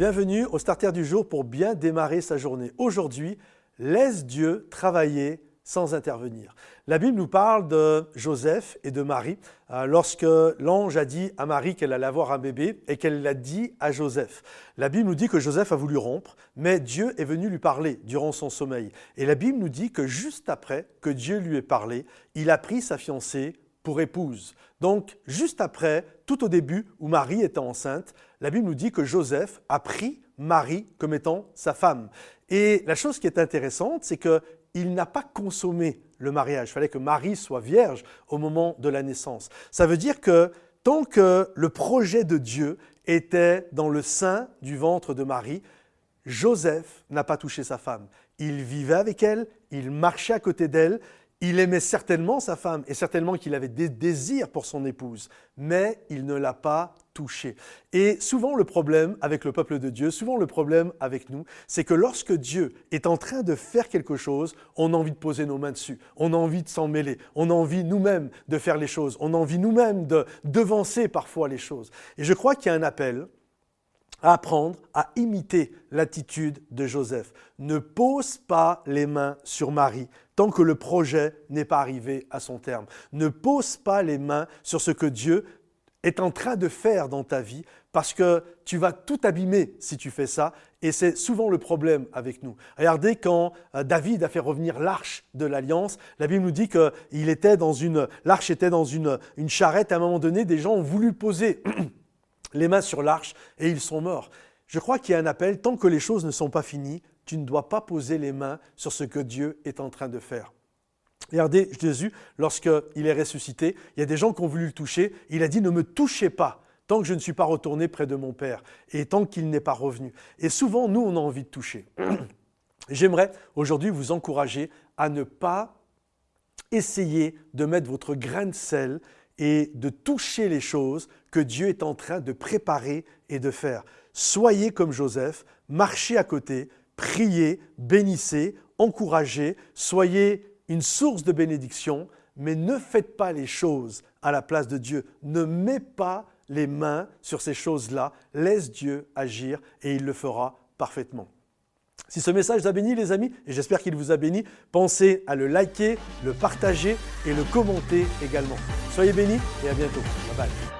Bienvenue au Starter du jour pour bien démarrer sa journée. Aujourd'hui, laisse Dieu travailler sans intervenir. La Bible nous parle de Joseph et de Marie euh, lorsque l'ange a dit à Marie qu'elle allait avoir un bébé et qu'elle l'a dit à Joseph. La Bible nous dit que Joseph a voulu rompre, mais Dieu est venu lui parler durant son sommeil. Et la Bible nous dit que juste après que Dieu lui ait parlé, il a pris sa fiancée pour épouse. Donc, juste après, tout au début où Marie était enceinte, la Bible nous dit que Joseph a pris Marie comme étant sa femme. Et la chose qui est intéressante, c'est qu'il n'a pas consommé le mariage. Il fallait que Marie soit vierge au moment de la naissance. Ça veut dire que tant que le projet de Dieu était dans le sein du ventre de Marie, Joseph n'a pas touché sa femme. Il vivait avec elle, il marchait à côté d'elle, il aimait certainement sa femme et certainement qu'il avait des désirs pour son épouse, mais il ne l'a pas touchée. Et souvent le problème avec le peuple de Dieu, souvent le problème avec nous, c'est que lorsque Dieu est en train de faire quelque chose, on a envie de poser nos mains dessus, on a envie de s'en mêler, on a envie nous-mêmes de faire les choses, on a envie nous-mêmes de devancer parfois les choses. Et je crois qu'il y a un appel apprendre à imiter l'attitude de Joseph. Ne pose pas les mains sur Marie tant que le projet n'est pas arrivé à son terme. Ne pose pas les mains sur ce que Dieu est en train de faire dans ta vie parce que tu vas tout abîmer si tu fais ça et c'est souvent le problème avec nous. Regardez quand euh, David a fait revenir l'arche de l'alliance, la Bible nous dit que il était dans une l'arche était dans une, une charrette à un moment donné, des gens ont voulu poser les mains sur l'arche et ils sont morts. Je crois qu'il y a un appel, tant que les choses ne sont pas finies, tu ne dois pas poser les mains sur ce que Dieu est en train de faire. Regardez Jésus, lorsqu'il est ressuscité, il y a des gens qui ont voulu le toucher, il a dit ne me touchez pas tant que je ne suis pas retourné près de mon Père et tant qu'il n'est pas revenu. Et souvent, nous, on a envie de toucher. J'aimerais aujourd'hui vous encourager à ne pas essayer de mettre votre grain de sel et de toucher les choses que Dieu est en train de préparer et de faire. Soyez comme Joseph, marchez à côté, priez, bénissez, encouragez, soyez une source de bénédiction, mais ne faites pas les choses à la place de Dieu. Ne mets pas les mains sur ces choses-là. Laisse Dieu agir et il le fera parfaitement. Si ce message vous a béni, les amis, et j'espère qu'il vous a béni, pensez à le liker, le partager et le commenter également. Soyez bénis et à bientôt. Bye bye.